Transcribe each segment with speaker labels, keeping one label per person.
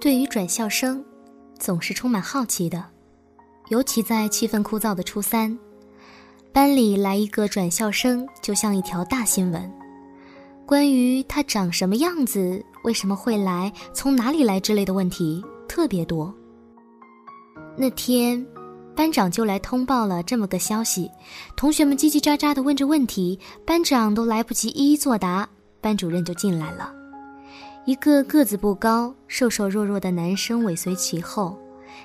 Speaker 1: 对于转校生，总是充满好奇的，尤其在气氛枯燥的初三，班里来一个转校生，就像一条大新闻。关于他长什么样子、为什么会来、从哪里来之类的问题特别多。那天，班长就来通报了这么个消息，同学们叽叽喳喳的问着问题，班长都来不及一一作答，班主任就进来了。一个个子不高、瘦瘦弱弱的男生尾随其后，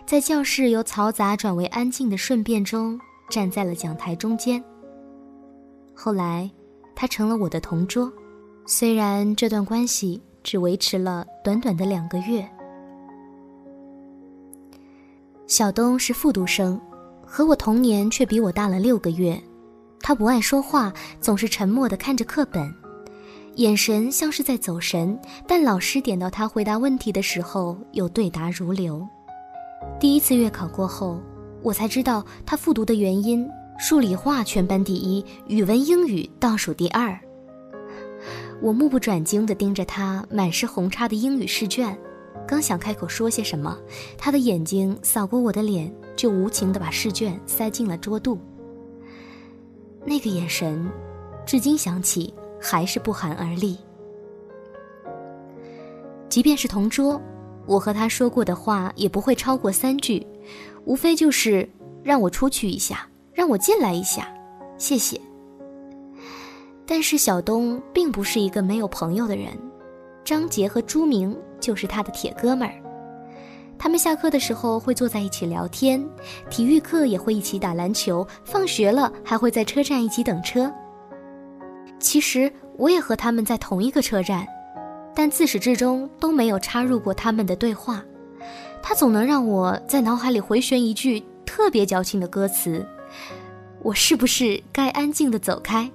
Speaker 1: 在教室由嘈杂转为安静的顺便中，站在了讲台中间。后来，他成了我的同桌，虽然这段关系只维持了短短的两个月。小东是复读生，和我同年，却比我大了六个月。他不爱说话，总是沉默地看着课本。眼神像是在走神，但老师点到他回答问题的时候，又对答如流。第一次月考过后，我才知道他复读的原因：数理化全班第一，语文、英语倒数第二。我目不转睛地盯着他满是红叉的英语试卷，刚想开口说些什么，他的眼睛扫过我的脸，就无情地把试卷塞进了桌肚。那个眼神，至今想起。还是不寒而栗。即便是同桌，我和他说过的话也不会超过三句，无非就是让我出去一下，让我进来一下，谢谢。但是小东并不是一个没有朋友的人，张杰和朱明就是他的铁哥们儿，他们下课的时候会坐在一起聊天，体育课也会一起打篮球，放学了还会在车站一起等车。其实我也和他们在同一个车站，但自始至终都没有插入过他们的对话。他总能让我在脑海里回旋一句特别矫情的歌词：“我是不是该安静的走开？”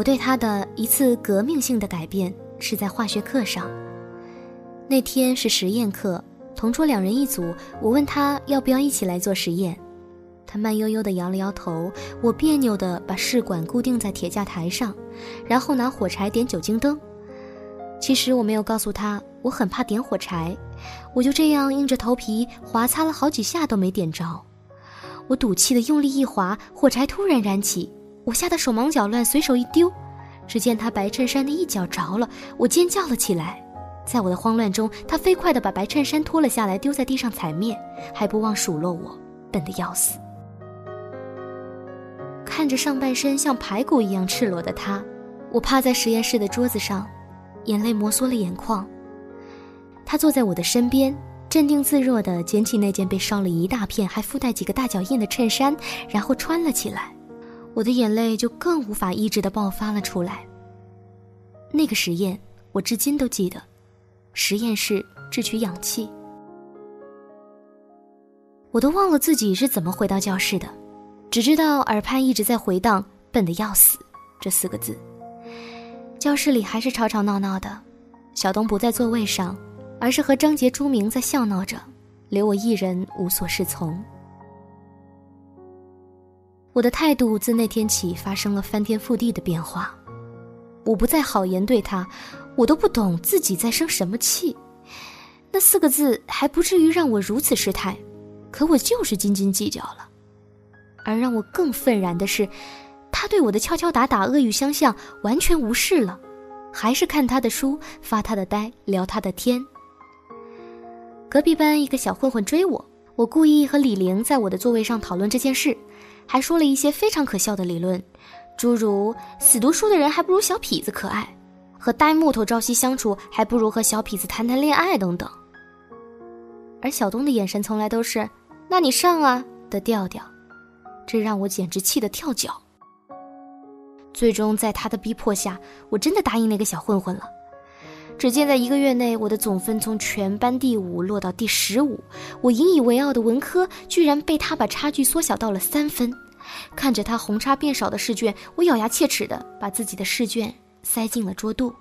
Speaker 1: 我对他的一次革命性的改变是在化学课上。那天是实验课。同桌两人一组，我问他要不要一起来做实验，他慢悠悠地摇了摇头。我别扭地把试管固定在铁架台上，然后拿火柴点酒精灯。其实我没有告诉他，我很怕点火柴，我就这样硬着头皮划擦了好几下都没点着。我赌气地用力一划，火柴突然燃起，我吓得手忙脚乱，随手一丢，只见他白衬衫的一角着了，我尖叫了起来。在我的慌乱中，他飞快地把白衬衫脱了下来，丢在地上踩灭，还不忘数落我笨得要死。看着上半身像排骨一样赤裸的他，我趴在实验室的桌子上，眼泪摩挲了眼眶。他坐在我的身边，镇定自若地捡起那件被烧了一大片、还附带几个大脚印的衬衫，然后穿了起来。我的眼泪就更无法抑制的爆发了出来。那个实验，我至今都记得。实验室制取氧气，我都忘了自己是怎么回到教室的，只知道耳畔一直在回荡“笨得要死”这四个字。教室里还是吵吵闹闹的，小东不在座位上，而是和张杰、朱明在笑闹着，留我一人无所适从。我的态度自那天起发生了翻天覆地的变化，我不再好言对他。我都不懂自己在生什么气，那四个字还不至于让我如此失态，可我就是斤斤计较了。而让我更愤然的是，他对我的敲敲打打、恶语相向完全无视了，还是看他的书、发他的呆、聊他的天。隔壁班一个小混混追我，我故意和李玲在我的座位上讨论这件事，还说了一些非常可笑的理论，诸如死读书的人还不如小痞子可爱。和呆木头朝夕相处，还不如和小痞子谈谈恋爱等等。而小东的眼神从来都是“那你上啊”的调调，这让我简直气得跳脚。最终在他的逼迫下，我真的答应那个小混混了。只见在一个月内，我的总分从全班第五落到第十五，我引以为傲的文科居然被他把差距缩小到了三分。看着他红叉变少的试卷，我咬牙切齿的把自己的试卷。塞进了桌肚。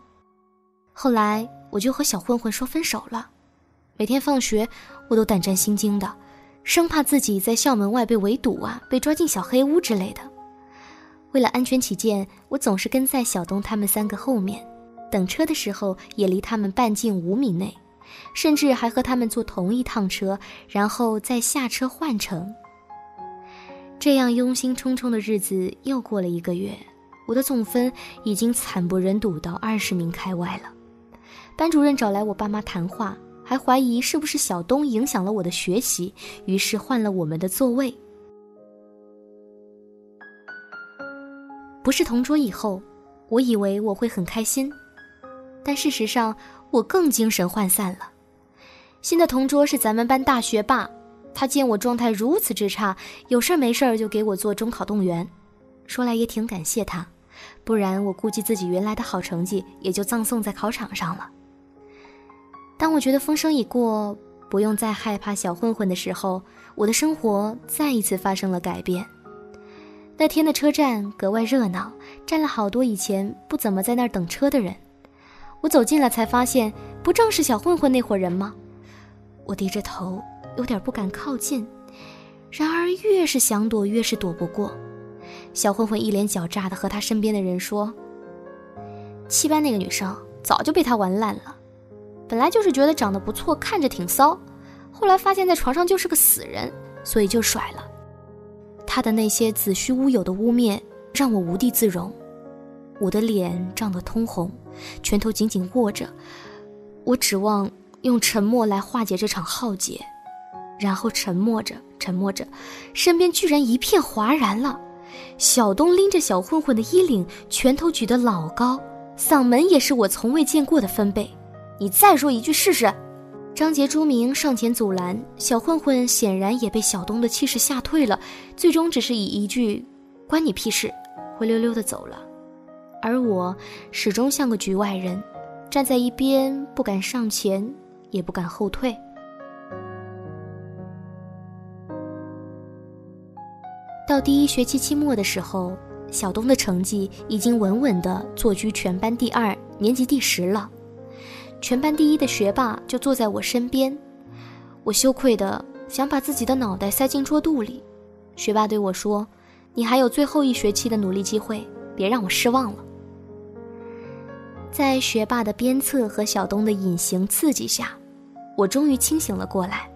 Speaker 1: 后来我就和小混混说分手了，每天放学我都胆战心惊的，生怕自己在校门外被围堵啊，被抓进小黑屋之类的。为了安全起见，我总是跟在小东他们三个后面，等车的时候也离他们半径五米内，甚至还和他们坐同一趟车，然后再下车换乘。这样忧心忡忡的日子又过了一个月，我的总分已经惨不忍睹到二十名开外了。班主任找来我爸妈谈话，还怀疑是不是小东影响了我的学习，于是换了我们的座位。不是同桌以后，我以为我会很开心，但事实上我更精神涣散了。新的同桌是咱们班大学霸。他见我状态如此之差，有事儿没事儿就给我做中考动员，说来也挺感谢他，不然我估计自己原来的好成绩也就葬送在考场上了。当我觉得风声已过，不用再害怕小混混的时候，我的生活再一次发生了改变。那天的车站格外热闹，站了好多以前不怎么在那儿等车的人。我走近了才发现，不正是小混混那伙人吗？我低着头。有点不敢靠近，然而越是想躲，越是躲不过。小混混一脸狡诈的和他身边的人说：“七班那个女生早就被他玩烂了，本来就是觉得长得不错，看着挺骚，后来发现在床上就是个死人，所以就甩了。他的那些子虚乌有的污蔑让我无地自容，我的脸涨得通红，拳头紧紧握着，我指望用沉默来化解这场浩劫。”然后沉默着，沉默着，身边居然一片哗然了。小东拎着小混混的衣领，拳头举得老高，嗓门也是我从未见过的分贝。你再说一句试试！张杰、朱明上前阻拦，小混混显然也被小东的气势吓退了，最终只是以一句“关你屁事”，灰溜溜的走了。而我始终像个局外人，站在一边，不敢上前，也不敢后退。到第一学期期末的时候，小东的成绩已经稳稳的坐居全班第二，年级第十了。全班第一的学霸就坐在我身边，我羞愧的想把自己的脑袋塞进桌肚里。学霸对我说：“你还有最后一学期的努力机会，别让我失望了。”在学霸的鞭策和小东的隐形刺激下，我终于清醒了过来。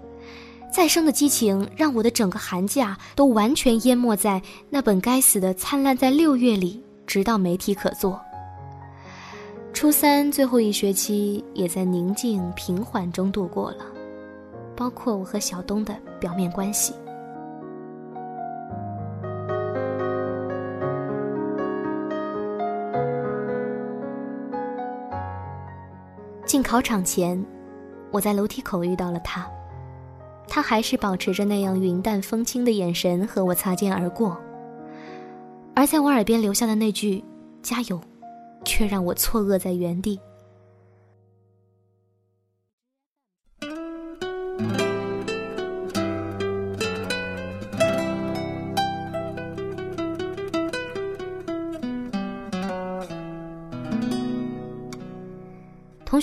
Speaker 1: 再生的激情让我的整个寒假都完全淹没在那本该死的灿烂在六月里，直到没题可做。初三最后一学期也在宁静平缓中度过了，包括我和小东的表面关系。进考场前，我在楼梯口遇到了他。他还是保持着那样云淡风轻的眼神和我擦肩而过，而在我耳边留下的那句“加油”，却让我错愕在原地。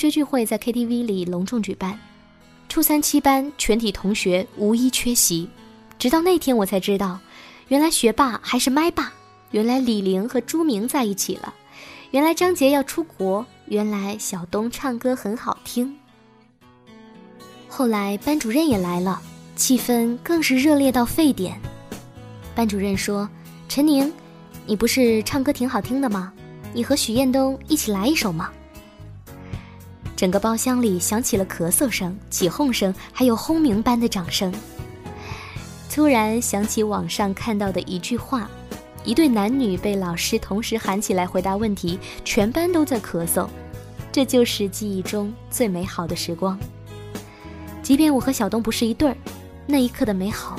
Speaker 1: 学聚会在 KTV 里隆重举办。初三七班全体同学无一缺席，直到那天我才知道，原来学霸还是麦霸，原来李玲和朱明在一起了，原来张杰要出国，原来小东唱歌很好听。后来班主任也来了，气氛更是热烈到沸点。班主任说：“陈宁，你不是唱歌挺好听的吗？你和许彦东一起来一首吗？”整个包厢里响起了咳嗽声、起哄声，还有轰鸣般的掌声。突然想起网上看到的一句话：一对男女被老师同时喊起来回答问题，全班都在咳嗽。这就是记忆中最美好的时光。即便我和小东不是一对儿，那一刻的美好，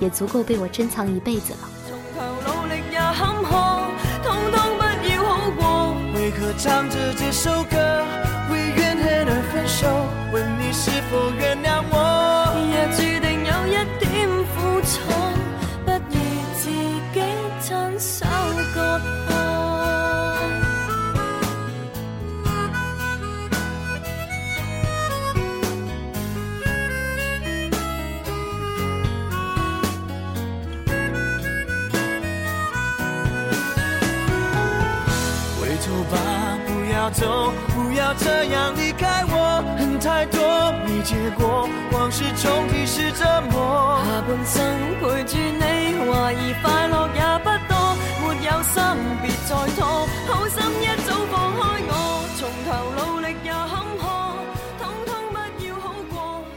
Speaker 1: 也足够被我珍藏一辈子了。为何唱着这首歌，黑了分手问你是否原谅我？也注定有一点苦楚不如自己亲手割破回头吧不要
Speaker 2: 走。不要这样离开我。恨太多没结果，往事重提是折磨。
Speaker 3: 下半生陪住你，怀疑快乐也不多。没有心别再拖，好心一早放开我，从头努力也坎坷，通通不要好过。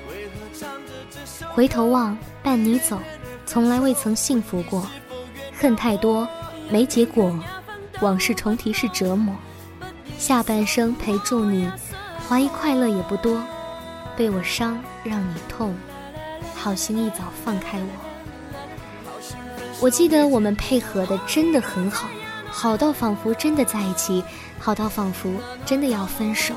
Speaker 2: 为何唱着这首
Speaker 1: 回头望，伴你走，从来未曾幸福过。恨太多，没结果，往事重提是折磨。下半生陪住你，怀疑快乐也不多。被我伤，让你痛，好心一早放开我。我记得我们配合的真的很好，好到仿佛真的在一起，好到仿佛真的要分手。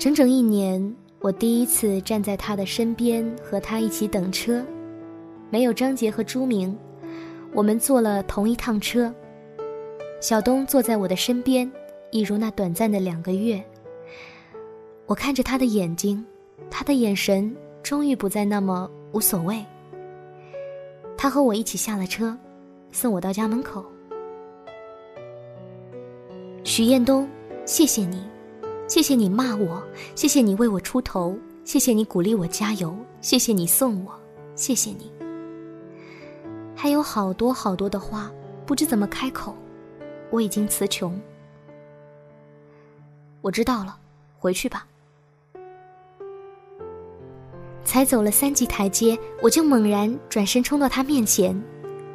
Speaker 1: 整整一年，我第一次站在他的身边，和他一起等车。没有张杰和朱明，我们坐了同一趟车。小东坐在我的身边，一如那短暂的两个月。我看着他的眼睛，他的眼神终于不再那么无所谓。他和我一起下了车，送我到家门口。许彦东，谢谢你。谢谢你骂我，谢谢你为我出头，谢谢你鼓励我加油，谢谢你送我，谢谢你。还有好多好多的话，不知怎么开口，我已经词穷。我知道了，回去吧。才走了三级台阶，我就猛然转身冲到他面前，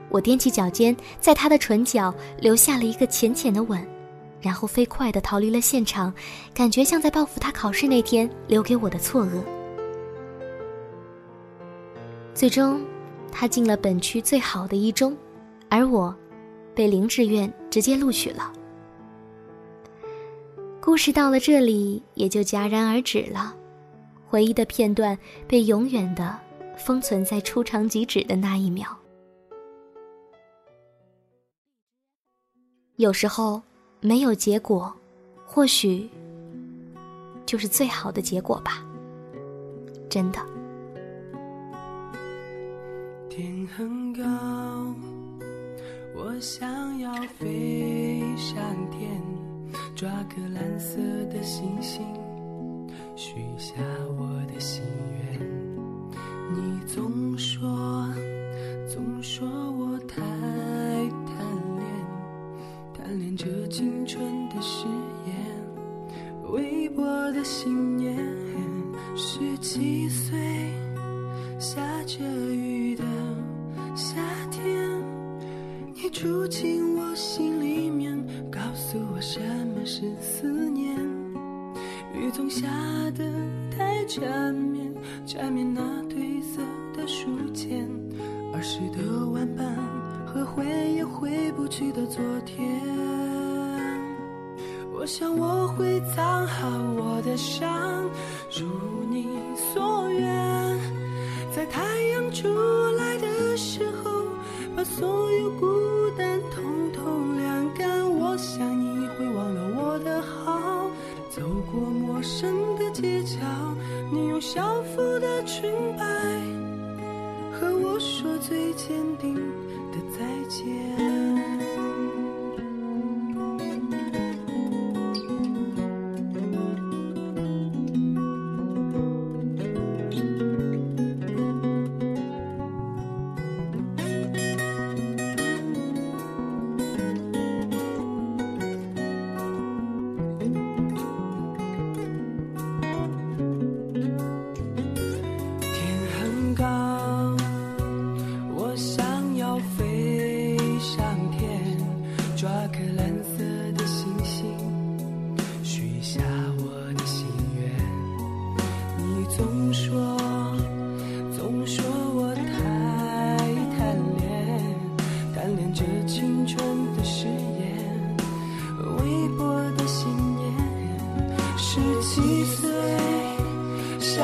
Speaker 1: 我踮起脚尖，在他的唇角留下了一个浅浅的吻。然后飞快地逃离了现场，感觉像在报复他考试那天留给我的错愕。最终，他进了本区最好的一中，而我，被零志愿直接录取了。故事到了这里也就戛然而止了，回忆的片段被永远的封存在出场即止的那一秒。有时候。没有结果，或许就是最好的结果吧。真的。
Speaker 2: 天很高，我想要飞上天，抓颗蓝色的星星，许下我的心愿。你总说，总说的誓言，微薄的信念。十七岁，下着雨的夏天，你住进我心里面，告诉我什么是思念。雨总下得太缠绵，缠绵那褪色的书签，儿时的玩伴和回也回不去的昨天。我想我会藏好我的伤，如你所愿，在太阳出来的时候，把所有孤单统统晾干。我想你会忘了我的好，走过陌生的街角，你用校服的裙摆和我说最坚定的再见。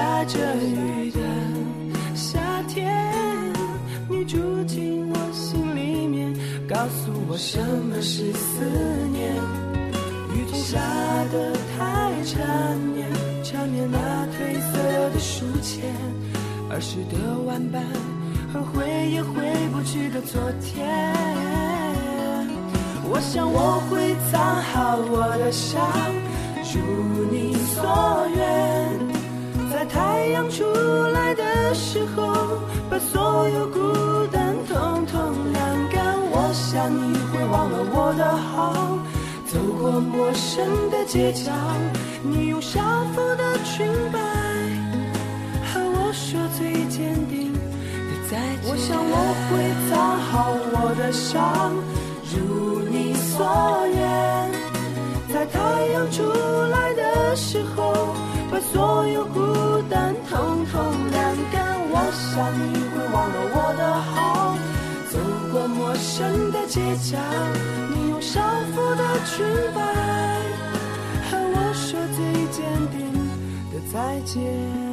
Speaker 2: 下着雨的夏天，你住进我心里面，告诉我什么是思念。雨总下得太缠绵，缠绵那褪色的书签，儿时的玩伴和回也回不去的昨天。我想我会藏好我的伤，如你所愿。太阳出来的时候，把所有孤单统统晾干。我想你会忘了我的好，走过陌生的街角，你用校服的裙摆和我说最坚定的再见。我想我会藏好我的伤，如你所愿，在太阳出来的时候。把所有孤单通通晾干，我想你会忘了我的好。走过陌生的街角，你用少妇的裙摆，和我说最坚定的再见。